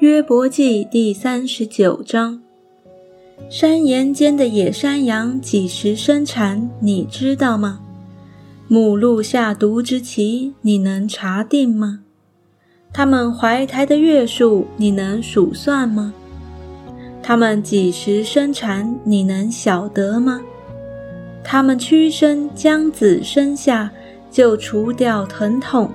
约伯记第三十九章：山岩间的野山羊几时生产？你知道吗？母鹿下犊之期，你能查定吗？它们怀胎的月数，你能数算吗？它们几时生产？你能晓得吗？它们屈身将子生下，就除掉疼痛。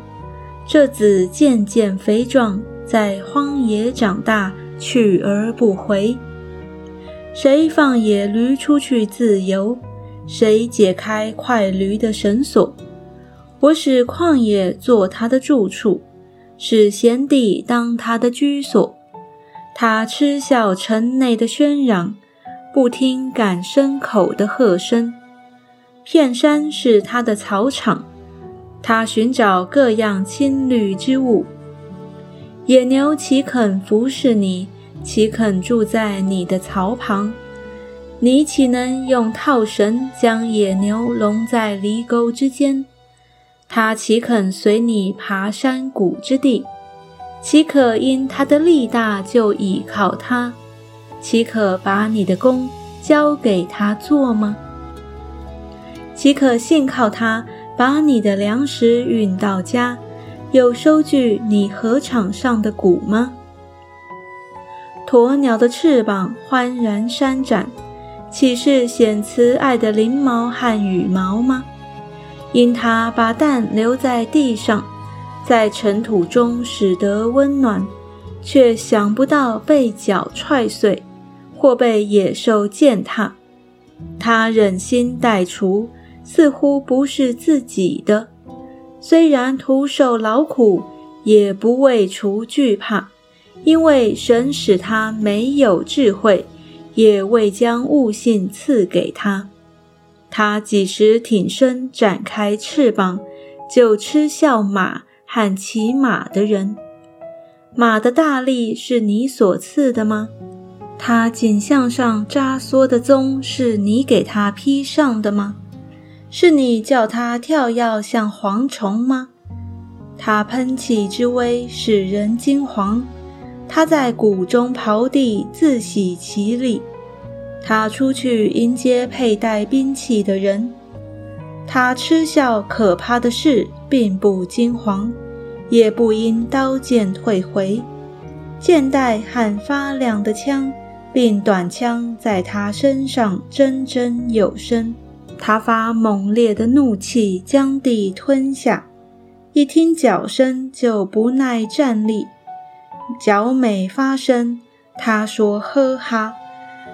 这子渐渐肥壮。在荒野长大，去而不回。谁放野驴出去自由？谁解开快驴的绳索？我使旷野做他的住处，使贤地当他的居所。他嗤笑城内的喧嚷，不听赶牲口的喝声。片山是他的草场，他寻找各样青绿之物。野牛岂肯服侍你？岂肯住在你的槽旁？你岂能用套绳将野牛笼在犁沟之间？它岂肯随你爬山谷之地？岂可因它的力大就倚靠它？岂可把你的弓交给它做吗？岂可信靠它，把你的粮食运到家？有收据你禾场上的谷吗？鸵鸟的翅膀欢然扇展，岂是显慈爱的翎毛和羽毛吗？因它把蛋留在地上，在尘土中使得温暖，却想不到被脚踹碎，或被野兽践踏。它忍心带除，似乎不是自己的。虽然徒受劳苦，也不畏除惧怕，因为神使他没有智慧，也未将悟性赐给他。他几时挺身展开翅膀，就嗤笑马和骑马的人。马的大力是你所赐的吗？他颈项上扎缩的鬃是你给他披上的吗？是你叫他跳跃像蝗虫吗？他喷气之威使人惊惶。他在谷中刨地，自喜其力。他出去迎接佩戴兵器的人。他嗤笑可怕的事，并不惊惶，也不因刀剑退回。剑带和发亮的枪，并短枪在他身上铮铮有声。他发猛烈的怒气，将地吞下。一听脚声，就不耐站立。脚美发声，他说：“呵哈！”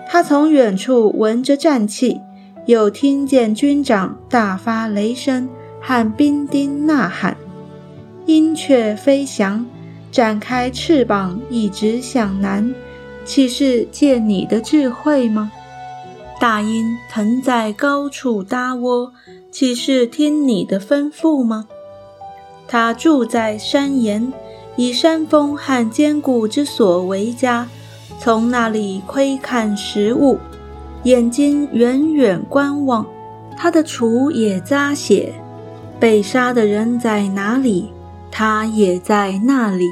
他从远处闻着战气，又听见军长大发雷声，和兵丁呐喊。鹰雀飞翔，展开翅膀，一直向南。岂是借你的智慧吗？大鹰腾在高处搭窝，岂是听你的吩咐吗？它住在山岩，以山峰和坚固之所为家，从那里窥看食物，眼睛远远观望。它的雏也扎血，被杀的人在哪里，它也在那里。